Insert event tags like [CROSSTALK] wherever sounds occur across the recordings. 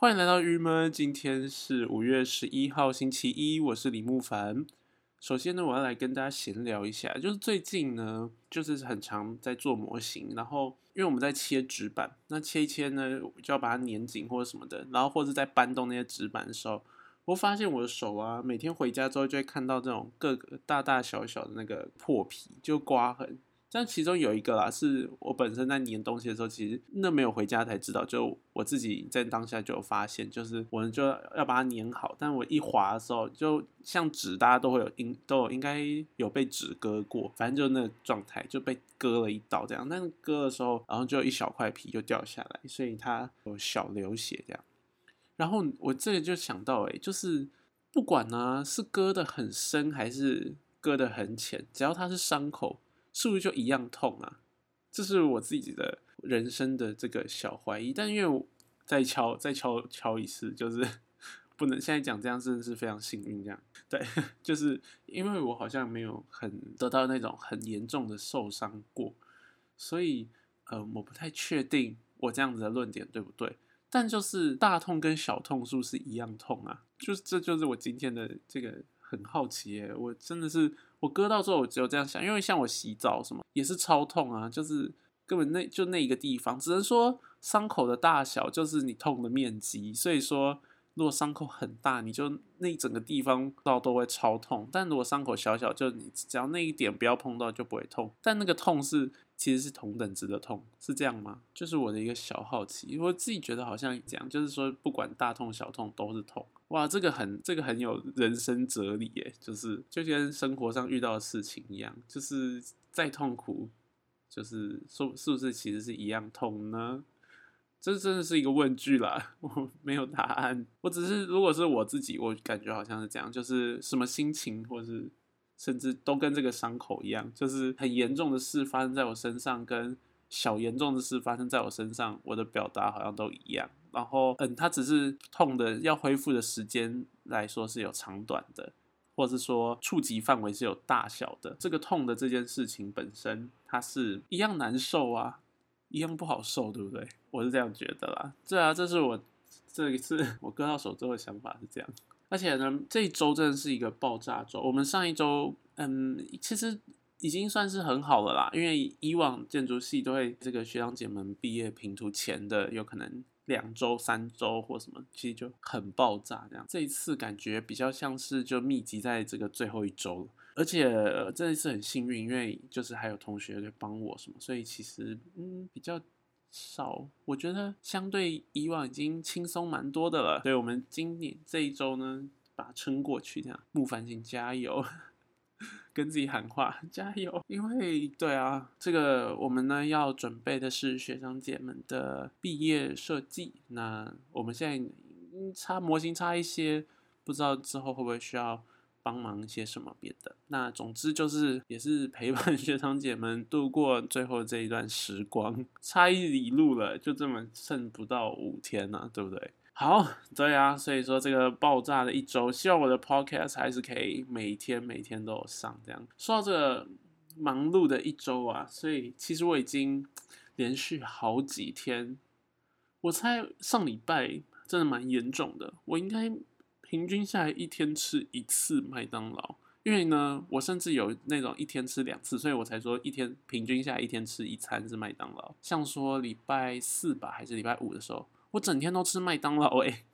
欢迎来到郁闷。今天是五月十一号，星期一，我是李木凡。首先呢，我要来跟大家闲聊一下，就是最近呢，就是很常在做模型，然后因为我们在切纸板，那切一切呢，就要把它粘紧或者什么的，然后或者在搬动那些纸板的时候，我发现我的手啊，每天回家之后就会看到这种各个大大小小的那个破皮，就刮痕。但其中有一个啦，是我本身在粘东西的时候，其实那没有回家才知道，就我自己在当下就有发现，就是我就要把它粘好，但我一划的时候，就像纸，大家都会有应都有应该有被纸割过，反正就那个状态就被割了一刀这样，但割的时候，然后就一小块皮就掉下来，所以它有小流血这样。然后我这个就想到，哎，就是不管呢是割的很深还是割的很浅，只要它是伤口。是不是就一样痛啊？这是我自己的人生的这个小怀疑。但因为我再敲再敲敲一次，就是 [LAUGHS] 不能现在讲这样，真的是非常幸运。这样对，[LAUGHS] 就是因为我好像没有很得到那种很严重的受伤过，所以呃，我不太确定我这样子的论点对不对。但就是大痛跟小痛是不是一样痛啊？就是这就是我今天的这个很好奇耶，我真的是。我割到之后，我只有这样想，因为像我洗澡什么也是超痛啊，就是根本那就那一个地方，只能说伤口的大小就是你痛的面积。所以说，如果伤口很大，你就那一整个地方到都会超痛；但如果伤口小小，就你只要那一点不要碰到就不会痛。但那个痛是。其实是同等值的痛，是这样吗？就是我的一个小好奇，我自己觉得好像这样，就是说不管大痛小痛都是痛。哇，这个很这个很有人生哲理耶，就是就跟生活上遇到的事情一样，就是再痛苦，就是说是不是其实是一样痛呢？这真的是一个问句啦，[LAUGHS] 我没有答案，我只是如果是我自己，我感觉好像是这样，就是什么心情或是。甚至都跟这个伤口一样，就是很严重的事发生在我身上，跟小严重的事发生在我身上，我的表达好像都一样。然后，嗯，它只是痛的要恢复的时间来说是有长短的，或者是说触及范围是有大小的。这个痛的这件事情本身，它是一样难受啊，一样不好受，对不对？我是这样觉得啦。对啊，这是我这一次 [LAUGHS] 我割到手之后的想法是这样。而且呢，这一周真的是一个爆炸周。我们上一周，嗯，其实已经算是很好了啦。因为以往建筑系都会这个学长姐们毕业评图前的，有可能两周、三周或什么，其实就很爆炸这样。这一次感觉比较像是就密集在这个最后一周了。而且这一次很幸运，因为就是还有同学在帮我什么，所以其实嗯比较。少，我觉得相对以往已经轻松蛮多的了。所以我们今年这一周呢，把它撑过去，这样。木凡，请加油，跟自己喊话，[LAUGHS] 加油！因为对啊，这个我们呢要准备的是学长姐们的毕业设计。那我们现在差模型差一些，不知道之后会不会需要。帮忙一些什么别的？那总之就是也是陪伴 [LAUGHS] 学长姐们度过最后这一段时光，差一里路了，就这么剩不到五天了，对不对？好，对啊，所以说这个爆炸的一周，希望我的 podcast 还是可以每天每天都有上。这样说到这个忙碌的一周啊，所以其实我已经连续好几天，我猜上礼拜真的蛮严重的，我应该。平均下来一天吃一次麦当劳，因为呢，我甚至有那种一天吃两次，所以我才说一天平均下来一天吃一餐是麦当劳。像说礼拜四吧，还是礼拜五的时候，我整天都吃麦当劳，哎，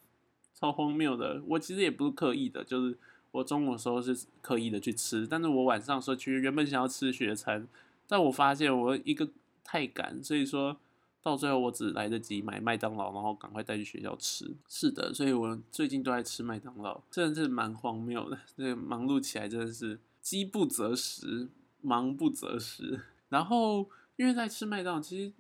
超荒谬的。我其实也不是刻意的，就是我中午的时候是刻意的去吃，但是我晚上的时候其实原本想要吃学餐，但我发现我一个太赶，所以说。到最后，我只来得及买麦当劳，然后赶快带去学校吃。是的，所以我最近都在吃麦当劳，真的是蛮荒谬的。这忙碌起来真的是饥不择食，忙不择食。然后因为在吃麦当劳，其实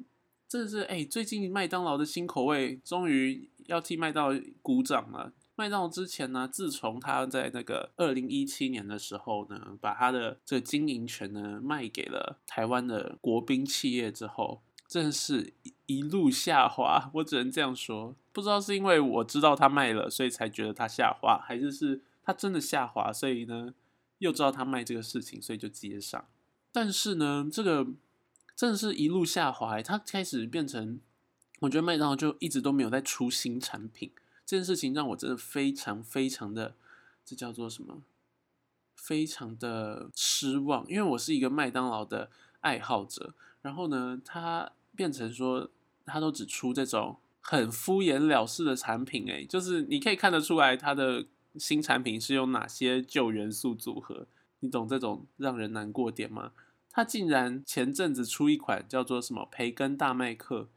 真的是哎，最近麦当劳的新口味终于要替麦当劳鼓掌了。麦当劳之前呢，自从他在那个二零一七年的时候呢，把他的这个经营权呢卖给了台湾的国宾企业之后。真是一一路下滑，我只能这样说。不知道是因为我知道他卖了，所以才觉得他下滑，还是是他真的下滑，所以呢又知道他卖这个事情，所以就接上。但是呢，这个真的是一路下滑，它开始变成，我觉得麦当劳就一直都没有在出新产品。这件事情让我真的非常非常的，这叫做什么？非常的失望，因为我是一个麦当劳的爱好者。然后呢，它变成说，它都只出这种很敷衍了事的产品，诶，就是你可以看得出来，它的新产品是用哪些旧元素组合，你懂这种让人难过点吗？他竟然前阵子出一款叫做什么培根大麦克。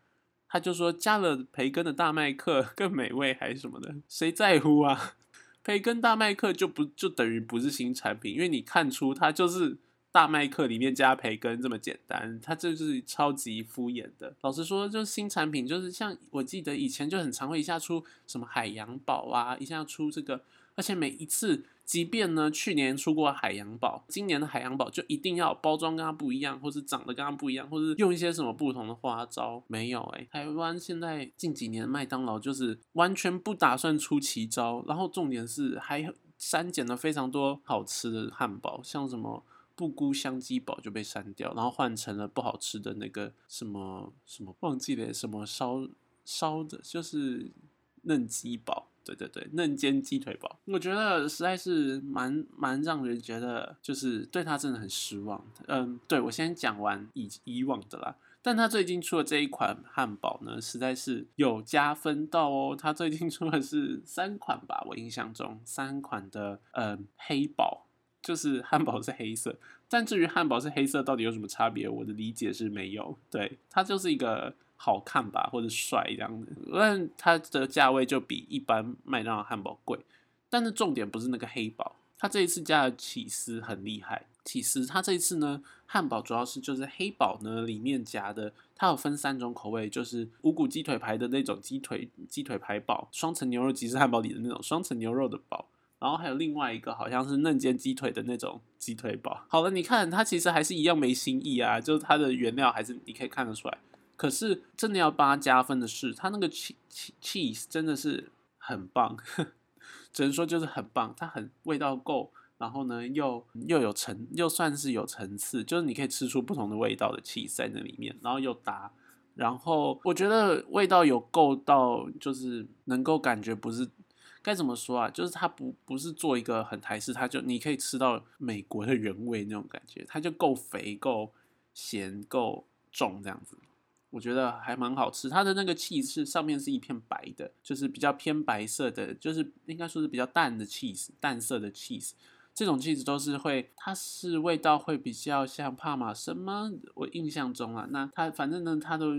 他就说加了培根的大麦克更美味还是什么的，谁在乎啊？培根大麦克就不就等于不是新产品，因为你看出它就是大麦克里面加培根这么简单，它就是超级敷衍的。老实说，就是新产品，就是像我记得以前就很常会一下出什么海洋宝啊，一下出这个，而且每一次。即便呢，去年出过海洋宝，今年的海洋宝就一定要包装跟它不一样，或是长得跟它不一样，或是用一些什么不同的花招？没有哎，台湾现在近几年麦当劳就是完全不打算出奇招，然后重点是还删减了非常多好吃的汉堡，像什么布菇香鸡堡就被删掉，然后换成了不好吃的那个什么什么忘记了什么烧烧的，就是嫩鸡堡。对对对，嫩煎鸡腿堡，我觉得实在是蛮蛮让人觉得，就是对他真的很失望。嗯，对我先讲完以以往的啦，但他最近出的这一款汉堡呢，实在是有加分到哦。他最近出的是三款吧，我印象中三款的嗯黑堡，就是汉堡是黑色，但至于汉堡是黑色到底有什么差别，我的理解是没有。对，它就是一个。好看吧，或者帅这样子，但它的价位就比一般麦当劳汉堡贵。但是重点不是那个黑堡，它这一次加的起司很厉害。起司它这一次呢，汉堡主要是就是黑堡呢里面夹的，它有分三种口味，就是五谷鸡腿排的那种鸡腿鸡腿排堡，双层牛肉吉士汉堡里的那种双层牛肉的堡，然后还有另外一个好像是嫩煎鸡腿的那种鸡腿堡。好了，你看它其实还是一样没新意啊，就是它的原料还是你可以看得出来。可是真的要帮他加分的是，他那个 cheese 真的是很棒，只能说就是很棒，它很味道够，然后呢又又有层，又算是有层次，就是你可以吃出不同的味道的 cheese 在那里面，然后又搭，然后我觉得味道有够到，就是能够感觉不是该怎么说啊，就是它不不是做一个很台式，它就你可以吃到美国的原味那种感觉，它就够肥、够咸、够重这样子。我觉得还蛮好吃，它的那个气是上面是一片白的，就是比较偏白色的，就是应该说是比较淡的 cheese，淡色的 cheese。这种 cheese 都是会，它是味道会比较像帕玛森吗？我印象中啊，那它反正呢，它都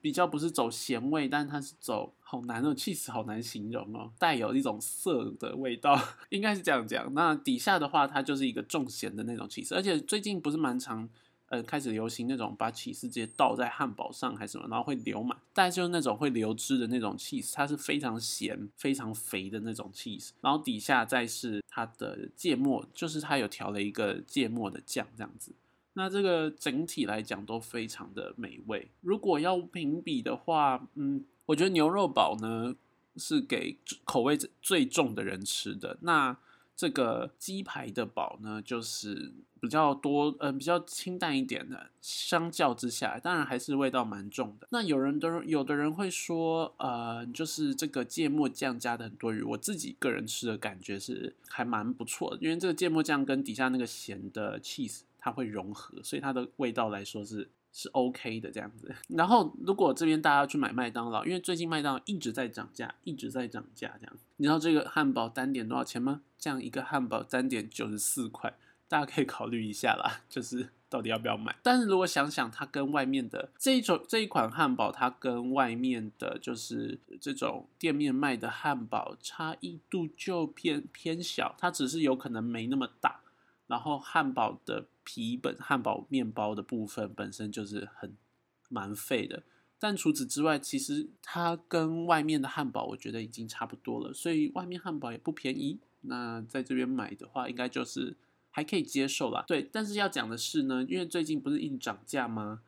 比较不是走咸味，但它是走好难哦，cheese 好难形容哦，带有一种涩的味道，应该是这样讲。那底下的话，它就是一个重咸的那种 cheese，而且最近不是蛮常。呃，开始流行那种把起司直接倒在汉堡上还是什么，然后会流满，但就是那种会流汁的那种 cheese，它是非常咸、非常肥的那种 cheese，然后底下再是它的芥末，就是它有调了一个芥末的酱这样子。那这个整体来讲都非常的美味。如果要评比的话，嗯，我觉得牛肉堡呢是给口味最重的人吃的。那这个鸡排的堡呢，就是比较多，嗯，比较清淡一点的。相较之下，当然还是味道蛮重的。那有人都有的人会说，呃，就是这个芥末酱加的很多余。我自己个人吃的感觉是还蛮不错的，因为这个芥末酱跟底下那个咸的 cheese 它会融合，所以它的味道来说是。是 OK 的这样子，[LAUGHS] 然后如果这边大家去买麦当劳，因为最近麦当劳一直在涨价，一直在涨价这样。你知道这个汉堡单点多少钱吗？这样一个汉堡单点九十四块，大家可以考虑一下啦，就是到底要不要买。但是如果想想它跟外面的这一种这一款汉堡，它跟外面的就是这种店面卖的汉堡差异度就偏偏小，它只是有可能没那么大。然后汉堡的皮本汉堡面包的部分本身就是很蛮费的，但除此之外，其实它跟外面的汉堡我觉得已经差不多了，所以外面汉堡也不便宜。那在这边买的话，应该就是还可以接受啦。对，但是要讲的是呢，因为最近不是硬涨价吗？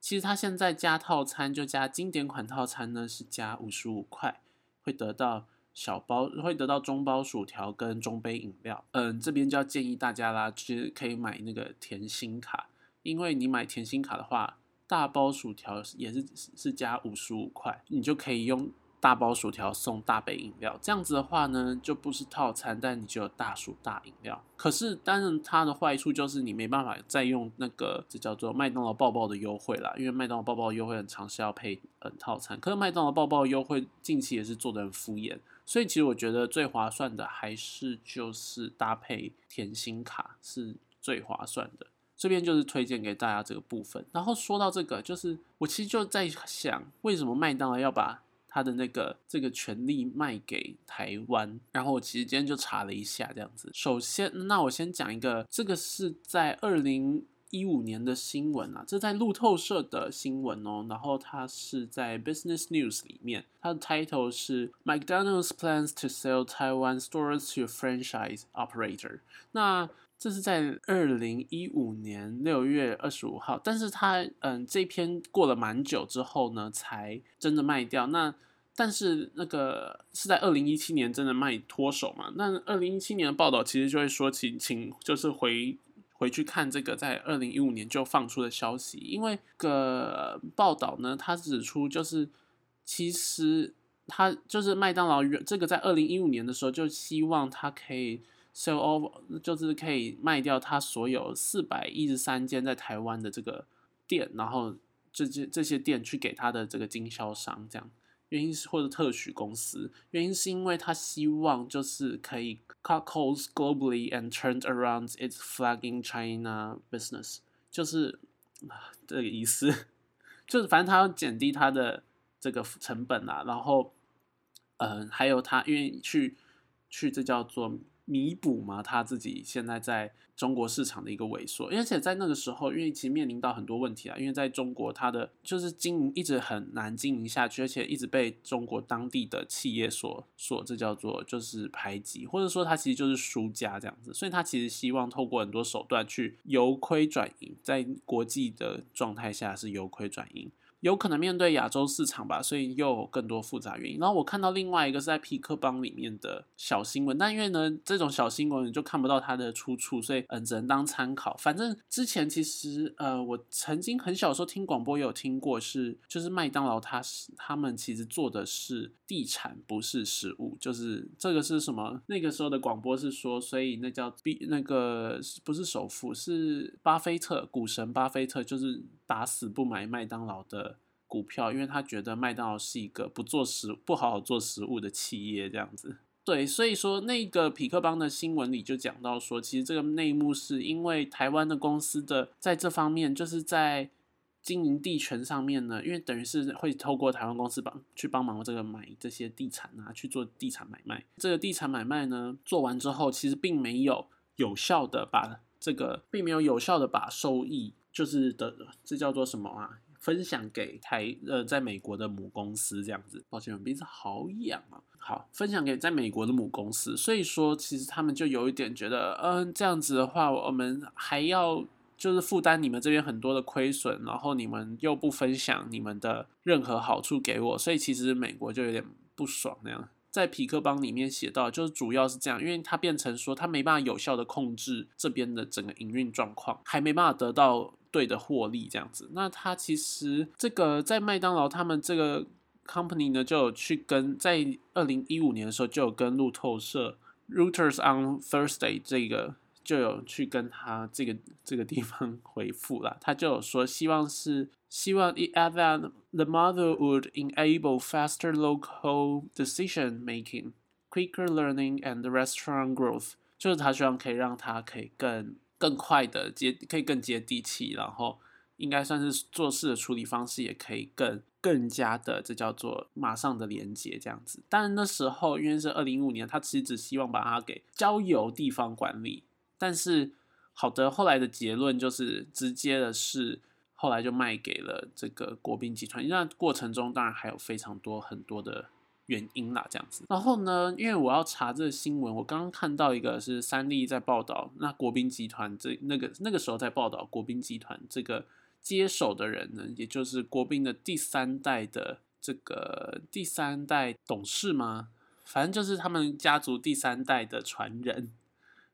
其实它现在加套餐就加经典款套餐呢，是加五十五块，会得到。小包会得到中包薯条跟中杯饮料，嗯，这边就要建议大家啦，其实可以买那个甜心卡，因为你买甜心卡的话，大包薯条也是是加五十五块，你就可以用大包薯条送大杯饮料，这样子的话呢，就不是套餐，但你就有大薯大饮料。可是，当然它的坏处就是你没办法再用那个这叫做麦当劳抱抱的优惠啦，因为麦当劳抱抱优惠很长，是要配嗯套餐。可是麦当劳抱抱优惠近期也是做的很敷衍，所以其实我觉得最划算的还是就是搭配甜心卡是最划算的。这边就是推荐给大家这个部分。然后说到这个，就是我其实就在想，为什么麦当劳要把他的那个这个权利卖给台湾？然后我其实今天就查了一下，这样子。首先，那我先讲一个，这个是在二零一五年的新闻啊，这在路透社的新闻哦。然后它是在 Business News 里面，它的 title 是 McDonald's plans to sell Taiwan stores to franchise operator。那这是在二零一五年六月二十五号，但是他嗯这篇过了蛮久之后呢，才真的卖掉。那但是那个是在二零一七年真的卖脱手嘛？那二零一七年的报道其实就会说，请请就是回回去看这个在二零一五年就放出的消息，因为个报道呢，他指出就是其实他就是麦当劳这个在二零一五年的时候就希望他可以。Sell off 就是可以卖掉他所有四百一十三间在台湾的这个店，然后这些这些店去给他的这个经销商，这样原因是或者特许公司，原因是因为他希望就是可以 cut costs globally and turn around its flagging China business，就是这个意思，[LAUGHS] 就是反正他要减低他的这个成本啊，然后嗯，还有他愿意去去这叫做。弥补嘛，他自己现在在中国市场的一个萎缩，而且在那个时候，因为其实面临到很多问题啊，因为在中国，它的就是经营一直很难经营下去，而且一直被中国当地的企业所所这叫做就是排挤，或者说他其实就是输家这样子，所以他其实希望透过很多手段去由亏转盈，在国际的状态下是由亏转盈。有可能面对亚洲市场吧，所以又有更多复杂原因。然后我看到另外一个是在皮克邦里面的小新闻，但因为呢这种小新闻你就看不到它的出处，所以嗯只能当参考。反正之前其实呃我曾经很小时候听广播也有听过，是就是麦当劳它是他们其实做的是地产，不是食物。就是这个是什么？那个时候的广播是说，所以那叫 B 那个不是首富，是巴菲特股神巴菲特，就是打死不买麦当劳的。股票，因为他觉得麦当劳是一个不做食不好好做食物的企业，这样子。对，所以说那个匹克邦的新闻里就讲到说，其实这个内幕是因为台湾的公司的在这方面，就是在经营地权上面呢，因为等于是会透过台湾公司帮去帮忙这个买这些地产啊，去做地产买卖。这个地产买卖呢做完之后，其实并没有有效的把这个，并没有有效的把收益，就是的，这叫做什么啊？分享给台呃，在美国的母公司这样子，抱歉，我鼻子好痒啊。好，分享给在美国的母公司，所以说其实他们就有一点觉得，嗯，这样子的话，我们还要就是负担你们这边很多的亏损，然后你们又不分享你们的任何好处给我，所以其实美国就有点不爽那样。在皮克邦里面写到，就是主要是这样，因为它变成说，它没办法有效的控制这边的整个营运状况，还没办法得到对的获利这样子。那他其实这个在麦当劳他们这个 company 呢，就有去跟在二零一五年的时候就有跟路透社 Reuters on Thursday 这个。就有去跟他这个这个地方回复了，他就有说希望是希望 it that the model would enable faster local decision making, quicker learning and restaurant growth，就是他希望可以让他可以更更快的接，可以更接地气，然后应该算是做事的处理方式也可以更更加的，这叫做马上的连接这样子。但那时候因为是二零一五年，他其实只希望把它给交由地方管理。但是好的，后来的结论就是直接的是，后来就卖给了这个国宾集团。那过程中当然还有非常多很多的原因啦，这样子。然后呢，因为我要查这个新闻，我刚刚看到一个是三立在报道，那国宾集团这那个那个时候在报道国宾集团这个接手的人呢，也就是国宾的第三代的这个第三代董事吗？反正就是他们家族第三代的传人，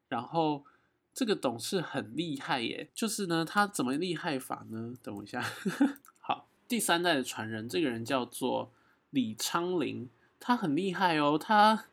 然后。这个董事很厉害耶，就是呢，他怎么厉害法呢？等我一下，[LAUGHS] 好，第三代的传人，这个人叫做李昌林。他很厉害哦，他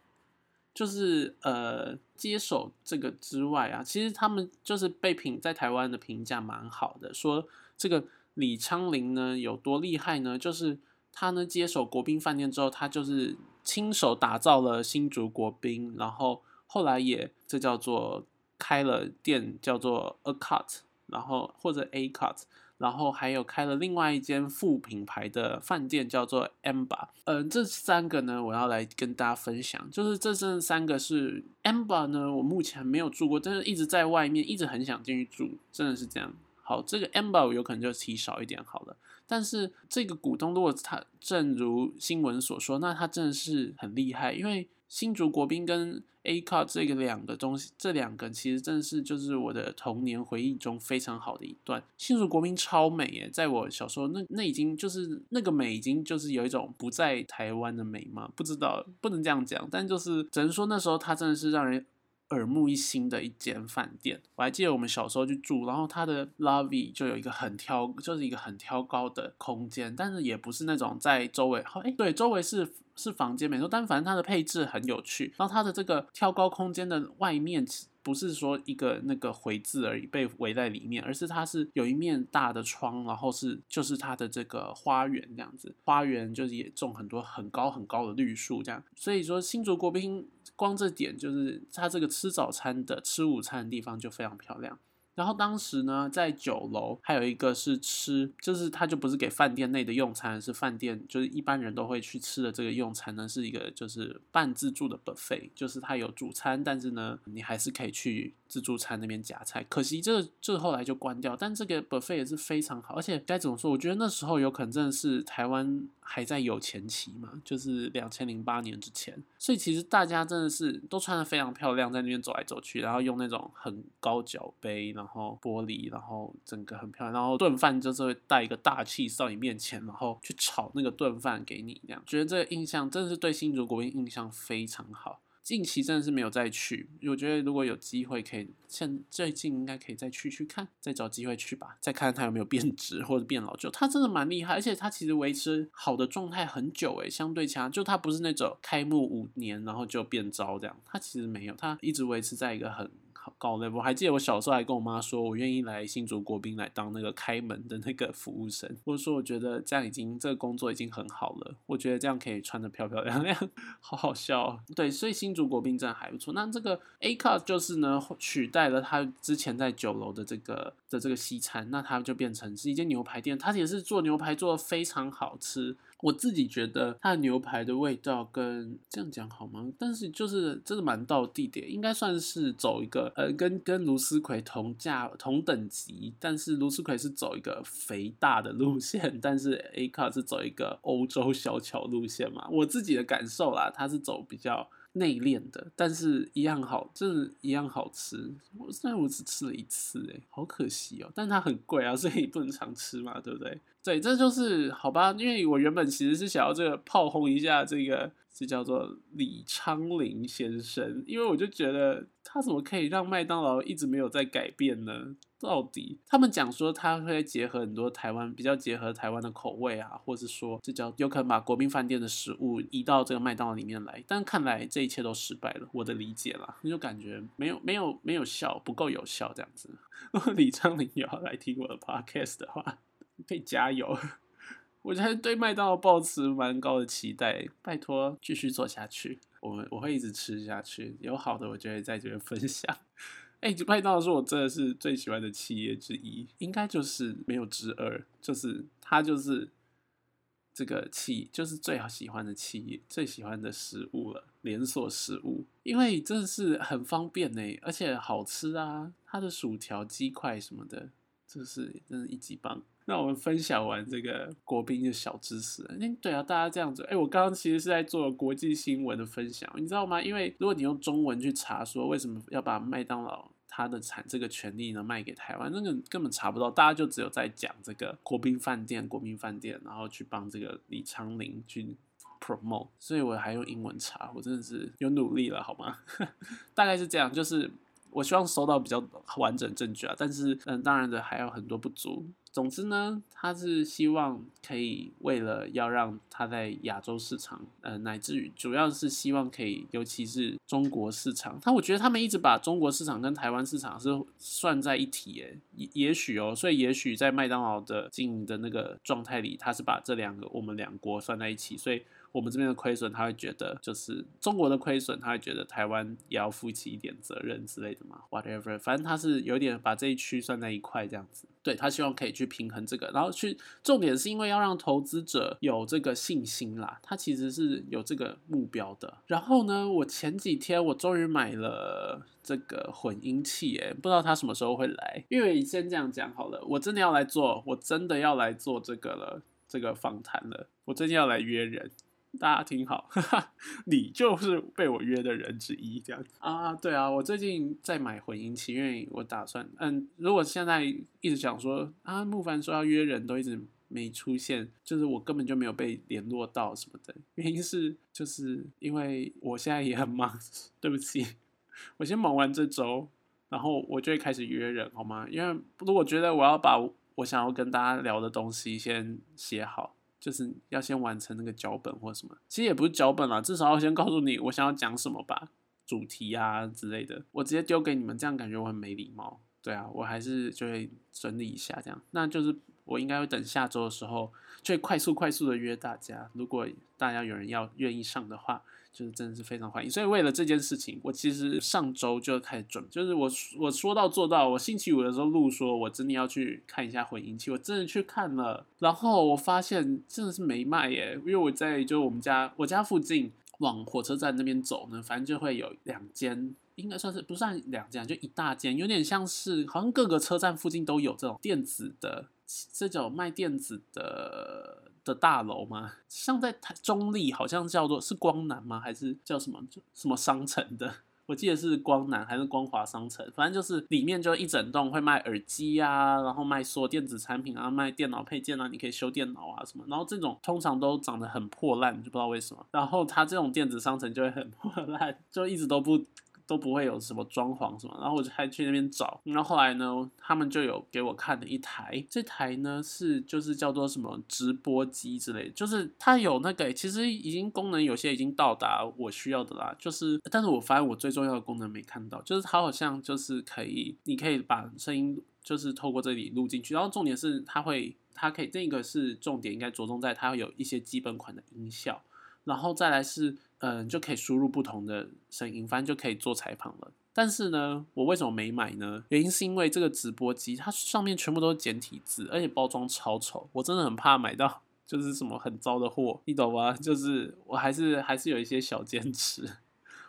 就是呃接手这个之外啊，其实他们就是被评在台湾的评价蛮好的，说这个李昌龄呢有多厉害呢？就是他呢接手国宾饭店之后，他就是亲手打造了新竹国宾，然后后来也这叫做开了店，叫做 A Cut，然后或者 A Cut。然后还有开了另外一间副品牌的饭店，叫做 Amba。嗯，这三个呢，我要来跟大家分享。就是这这三个是 Amba 呢，我目前没有住过，但是一直在外面，一直很想进去住，真的是这样。好，这个 Amba 有可能就提少一点好了。但是这个股东如果他正如新闻所说，那他真的是很厉害，因为。新竹国宾跟 A Car 这个两个东西，这两个其实正是就是我的童年回忆中非常好的一段。新竹国宾超美耶，在我小时候，那那已经就是那个美，已经就是有一种不在台湾的美嘛，不知道不能这样讲，但就是只能说那时候他真的是让人。耳目一新的一间饭店，我还记得我们小时候去住，然后它的 lobby 就有一个很挑，就是一个很挑高的空间，但是也不是那种在周围，哎，对，周围是是房间没错，但反正它的配置很有趣，然后它的这个挑高空间的外面。不是说一个那个回字而已被围在里面，而是它是有一面大的窗，然后是就是它的这个花园这样子，花园就是也种很多很高很高的绿树这样，所以说新竹国宾光这点就是它这个吃早餐的吃午餐的地方就非常漂亮。然后当时呢，在酒楼还有一个是吃，就是它就不是给饭店内的用餐，是饭店就是一般人都会去吃的这个用餐呢，是一个就是半自助的 buffet，就是它有主餐，但是呢，你还是可以去。自助餐那边夹菜，可惜这这后来就关掉。但这个 buffet 也是非常好，而且该怎么说？我觉得那时候有可能真的是台湾还在有前期嘛，就是两千零八年之前，所以其实大家真的是都穿的非常漂亮，在那边走来走去，然后用那种很高脚杯，然后玻璃，然后整个很漂亮，然后炖饭就是会带一个大气到你面前，然后去炒那个炖饭给你，这样觉得这个印象真的是对新竹国民印象非常好。近期真的是没有再去，我觉得如果有机会可以，像最近应该可以再去去看，再找机会去吧，再看看它有没有变质或者变老旧。它真的蛮厉害，而且它其实维持好的状态很久诶，相对其他就它不是那种开幕五年然后就变糟这样，它其实没有，它一直维持在一个很。高 level，我还记得我小时候还跟我妈说，我愿意来新竹国宾来当那个开门的那个服务生，[LAUGHS] 或者说我觉得这样已经这个工作已经很好了，我觉得这样可以穿的漂漂亮亮，[LAUGHS] 好好笑。对，所以新竹国宾真的还不错。那这个 A car 就是呢取代了他之前在酒楼的这个的这个西餐，那它就变成是一间牛排店，它也是做牛排做的非常好吃。我自己觉得它的牛排的味道跟这样讲好吗？但是就是真的蛮到地点，应该算是走一个呃跟跟卢斯奎同价同等级，但是卢斯奎是走一个肥大的路线，但是 A 卡是走一个欧洲小巧路线嘛。我自己的感受啦，它是走比较。内敛的，但是一样好，真的一样好吃。虽然我只吃了一次，哎，好可惜哦。但它很贵啊，所以不能常吃嘛，对不对？对，这就是好吧。因为我原本其实是想要这个炮轰一下这个。是叫做李昌林先生，因为我就觉得他怎么可以让麦当劳一直没有在改变呢？到底他们讲说他会结合很多台湾比较结合台湾的口味啊，或是说这叫有可能把国宾饭店的食物移到这个麦当劳里面来，但看来这一切都失败了。我的理解啦，就感觉没有没有没有效，不够有效这样子。[LAUGHS] 如果李昌林有要来听我的 podcast 的话，可以加油。[LAUGHS] 我还对麦当劳抱持蛮高的期待，拜托继续做下去，我们我会一直吃下去，有好的我就会在这边分享。哎，麦当劳是我真的是最喜欢的企业之一，应该就是没有之二，就是它就是这个企，就是最好喜欢的企业，最喜欢的食物了，连锁食物，因为真的是很方便呢，而且好吃啊，它的薯条、鸡块什么的，就是真的一级棒。那我们分享完这个国宾的小知识，哎，对啊，大家这样子，哎，我刚刚其实是在做国际新闻的分享，你知道吗？因为如果你用中文去查说为什么要把麦当劳它的产这个权利呢卖给台湾，那个根本查不到，大家就只有在讲这个国宾饭店、国宾饭店，然后去帮这个李昌林去 promote，所以我还用英文查，我真的是有努力了，好吗？[LAUGHS] 大概是这样，就是。我希望收到比较完整证据啊，但是嗯，当然的还有很多不足。总之呢，他是希望可以为了要让他在亚洲市场，呃，乃至于主要是希望可以，尤其是中国市场，他我觉得他们一直把中国市场跟台湾市场是算在一起，诶，也也许哦，所以也许在麦当劳的经营的那个状态里，他是把这两个我们两国算在一起，所以。我们这边的亏损，他会觉得就是中国的亏损，他会觉得台湾也要负起一点责任之类的嘛？Whatever，反正他是有点把这一区算在一块这样子。对他希望可以去平衡这个，然后去重点是因为要让投资者有这个信心啦，他其实是有这个目标的。然后呢，我前几天我终于买了这个混音器，哎，不知道他什么时候会来。因为先这样讲好了，我真的要来做，我真的要来做这个了，这个访谈了。我最近要来约人。大家听好，哈 [LAUGHS] 哈你就是被我约的人之一，这样子啊？对啊，我最近在买混音器，因为我打算，嗯，如果现在一直想说啊，木凡说要约人都一直没出现，就是我根本就没有被联络到什么的，原因是就是因为我现在也很忙，对不起，我先忙完这周，然后我就会开始约人，好吗？因为如果觉得我要把我想要跟大家聊的东西先写好。就是要先完成那个脚本或什么，其实也不是脚本啦，至少要先告诉你我想要讲什么吧，主题啊之类的。我直接丢给你们，这样感觉我很没礼貌。对啊，我还是就会整理一下这样。那就是我应该会等下周的时候，就会快速快速的约大家。如果大家有人要愿意上的话。就是真的是非常欢迎，所以为了这件事情，我其实上周就开始准，就是我我说到做到，我星期五的时候录说，我真的要去看一下混音器，我真的去看了，然后我发现真的是没卖耶，因为我在就我们家我家附近往火车站那边走呢，反正就会有两间，应该算是不算两间，就一大间，有点像是好像各个车站附近都有这种电子的这种卖电子的。的大楼吗？像在台中立，好像叫做是光南吗？还是叫什么什么商城的？[LAUGHS] 我记得是光南还是光华商城，反正就是里面就一整栋会卖耳机啊，然后卖说电子产品啊，卖电脑配件啊，你可以修电脑啊什么。然后这种通常都长得很破烂，就不知道为什么。然后它这种电子商城就会很破烂，就一直都不。都不会有什么装潢什么，然后我就还去那边找，然后后来呢，他们就有给我看了一台，这台呢是就是叫做什么直播机之类，就是它有那个其实已经功能有些已经到达我需要的啦，就是但是我发现我最重要的功能没看到，就是它好像就是可以，你可以把声音就是透过这里录进去，然后重点是它会，它可以这个是重点，应该着重在它有一些基本款的音效，然后再来是。嗯，就可以输入不同的声音，反正就可以做采访了。但是呢，我为什么没买呢？原因是因为这个直播机它上面全部都是简体字，而且包装超丑，我真的很怕买到就是什么很糟的货，你懂吗？就是我还是还是有一些小坚持。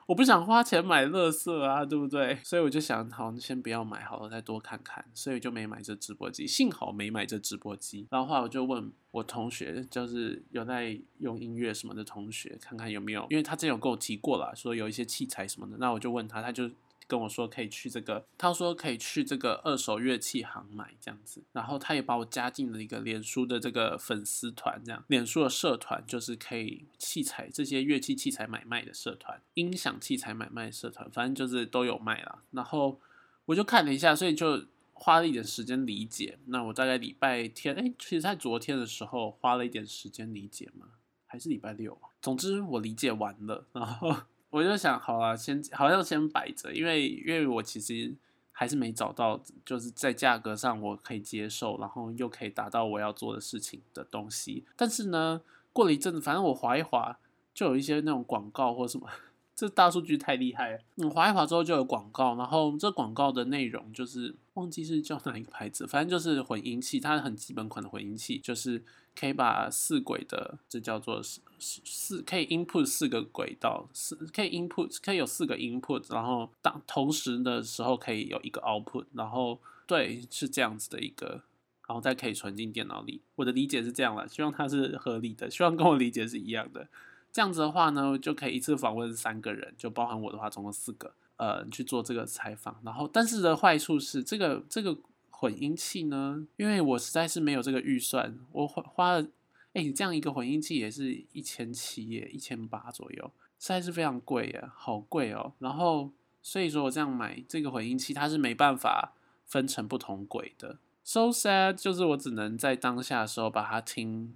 我不想花钱买乐色啊，对不对？所以我就想，好，先不要买，好了，再多看看。所以就没买这直播机，幸好没买这直播机。然后后来我就问我同学，就是有在用音乐什么的同学，看看有没有，因为他之前有跟我提过了，说有一些器材什么的。那我就问他，他就。跟我说可以去这个，他说可以去这个二手乐器行买这样子，然后他也把我加进了一个脸书的这个粉丝团，这样脸书的社团就是可以器材这些乐器器材买卖的社团，音响器材买卖社团，反正就是都有卖啦。然后我就看了一下，所以就花了一点时间理解。那我大概礼拜天，哎，其实在昨天的时候花了一点时间理解嘛，还是礼拜六？总之我理解完了，然后。我就想，好了，先好像先摆着，因为因为我其实还是没找到，就是在价格上我可以接受，然后又可以达到我要做的事情的东西。但是呢，过了一阵子，反正我划一划，就有一些那种广告或什么。这大数据太厉害了。嗯，划一划之后就有广告，然后这广告的内容就是忘记是叫哪一个牌子，反正就是混音器，它很基本款的混音器，就是可以把四轨的，这叫做四四可以 input 四个轨道，四可以 input 可以有四个 input，然后当同时的时候可以有一个 output，然后对是这样子的一个，然后再可以存进电脑里。我的理解是这样了，希望它是合理的，希望跟我理解是一样的。这样子的话呢，就可以一次访问三个人，就包含我的话，总共四个，呃，去做这个采访。然后，但是的坏处是，这个这个混音器呢，因为我实在是没有这个预算，我花花了，哎，这样一个混音器也是一千七耶，一千八左右，实在是非常贵耶，好贵哦。然后，所以说我这样买这个混音器，它是没办法分成不同轨的。So sad，就是我只能在当下的时候把它听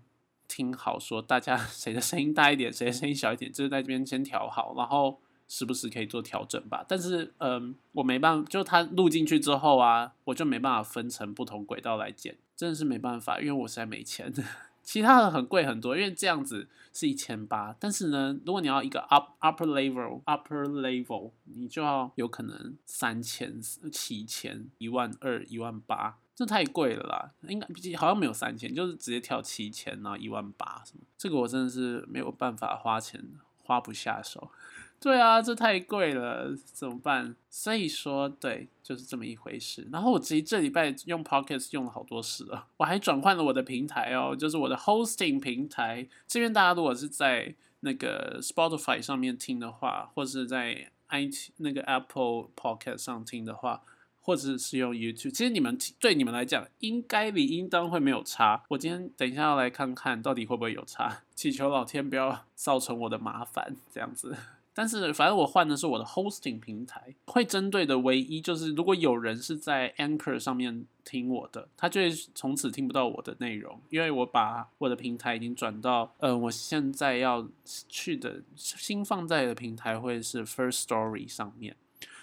听好，说大家 [LAUGHS] 谁的声音大一点，谁的声音小一点，就是在这边先调好，然后时不时可以做调整吧。但是，嗯，我没办法，就它录进去之后啊，我就没办法分成不同轨道来剪，真的是没办法，因为我实在没钱。[LAUGHS] 其他的很贵很多，因为这样子是一千八，但是呢，如果你要一个 up upper level upper level，你就要有可能三千、七千、一万二、一万八，这太贵了啦。应该好像没有三千，就是直接跳七千然后一万八什么，这个我真的是没有办法花钱，花不下手。[LAUGHS] 对啊，这太贵了，怎么办？所以说，对，就是这么一回事。然后我其实这礼拜用 Pocket 用了好多次了，我还转换了我的平台哦，就是我的 Hosting 平台。这边大家如果是在那个 Spotify 上面听的话，或是在 i 那个 Apple Pocket 上听的话，或者是用 YouTube，其实你们对你们来讲，应该理应当会没有差。我今天等一下要来看看到底会不会有差，祈求老天不要造成我的麻烦，这样子。但是反正我换的是我的 hosting 平台，会针对的唯一就是，如果有人是在 Anchor 上面听我的，他就会从此听不到我的内容，因为我把我的平台已经转到，呃，我现在要去的新放在的平台会是 First Story 上面。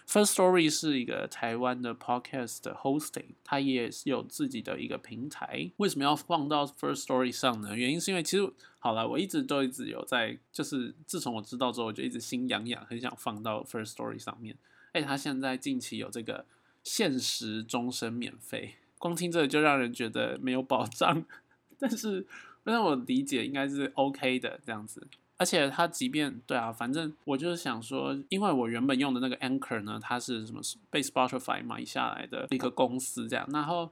First Story 是一个台湾的 podcast 的 hosting，它也是有自己的一个平台。为什么要放到 First Story 上呢？原因是因为其实好了，我一直都一直有在，就是自从我知道之后，我就一直心痒痒，很想放到 First Story 上面。哎，它现在近期有这个限时终身免费，光听这个就让人觉得没有保障。[LAUGHS] 但是，但我理解应该是 OK 的这样子。而且它即便对啊，反正我就是想说，因为我原本用的那个 Anchor 呢，它是什么被 Spotify 买下来的一个公司这样，然后。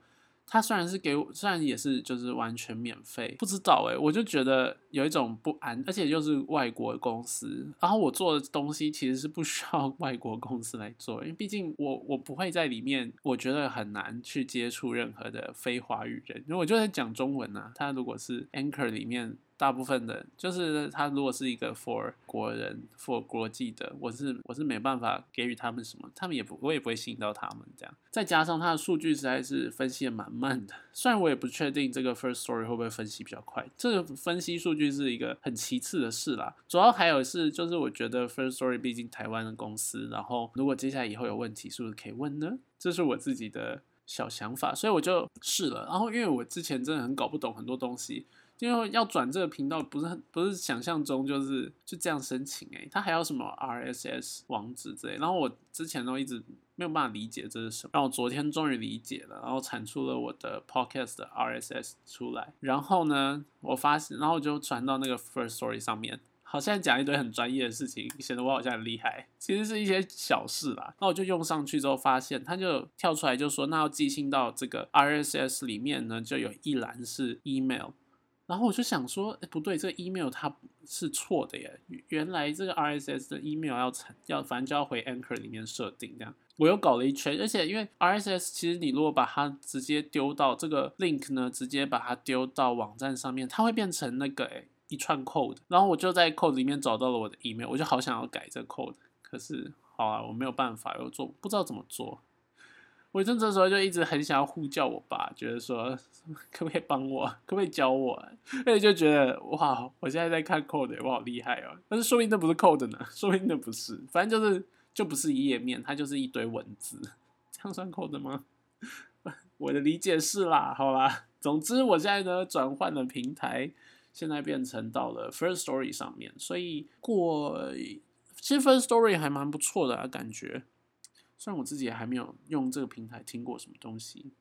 它虽然是给我，虽然也是就是完全免费，不知道哎，我就觉得有一种不安，而且又是外国公司，然后我做的东西其实是不需要 [LAUGHS] 外国公司来做，因为毕竟我我不会在里面，我觉得很难去接触任何的非华语人，因为我就在讲中文啊。他如果是 Anchor 里面大部分的，就是他如果是一个 for 国人 for 国际的，我是我是没办法给予他们什么，他们也不我也不会吸引到他们这样，再加上他的数据实在是分析的蛮。慢的，虽然我也不确定这个 first story 会不会分析比较快，这个分析数据是一个很其次的事啦。主要还有是，就是我觉得 first story 毕竟台湾的公司，然后如果接下来以后有问题，是不是可以问呢？这是我自己的小想法，所以我就试了。然后因为我之前真的很搞不懂很多东西，因为要转这个频道不是很不是想象中就是就这样申请诶，它还要什么 RSS 网址之类，然后我之前都一直。没有办法理解这是什么，让我昨天终于理解了，然后产出了我的 podcast 的 RSS 出来，然后呢，我发现，然后就传到那个 First Story 上面，好像讲一堆很专业的事情，显得我好像很厉害，其实是一些小事啦。那我就用上去之后，发现它就跳出来就说，那要寄信到这个 RSS 里面呢，就有一栏是 email。然后我就想说，哎，不对，这个 email 它是错的耶。原来这个 RSS 的 email 要成要，反正就要回 Anchor 里面设定这样。我又搞了一圈，而且因为 RSS 其实你如果把它直接丢到这个 link 呢，直接把它丢到网站上面，它会变成那个一串 code。然后我就在 code 里面找到了我的 email，我就好想要改这 code，可是好啊，我没有办法，又做不知道怎么做。我正这时候就一直很想要呼叫我爸，觉得说可不可以帮我，可不可以教我？而且就觉得哇，我现在在看 code，我好厉害哦！但是说明那不是 code 呢，说明那不是，反正就是就不是页面，它就是一堆文字，这样算 code 吗？[LAUGHS] 我的理解是啦，好啦，总之我现在呢转换了平台，现在变成到了 First Story 上面，所以过其实 First Story 还蛮不错的啊，感觉。虽然我自己还没有用这个平台听过什么东西，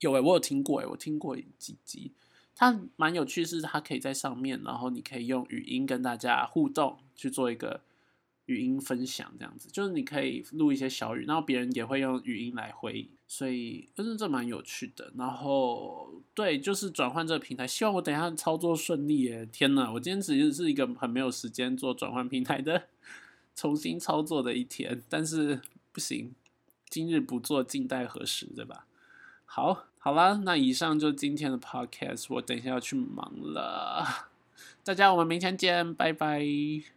有诶，我有听过诶，我听过几集，它蛮有趣，是它可以在上面，然后你可以用语音跟大家互动，去做一个语音分享，这样子，就是你可以录一些小语，然后别人也会用语音来回应，所以就是这蛮有趣的。然后对，就是转换这个平台，希望我等下操作顺利诶。天呐，我今天其实是一个很没有时间做转换平台的 [LAUGHS] 重新操作的一天，但是。不行，今日不做，静待何时，对吧？好，好啦，那以上就今天的 podcast，我等一下要去忙了，[LAUGHS] 大家我们明天见，拜拜。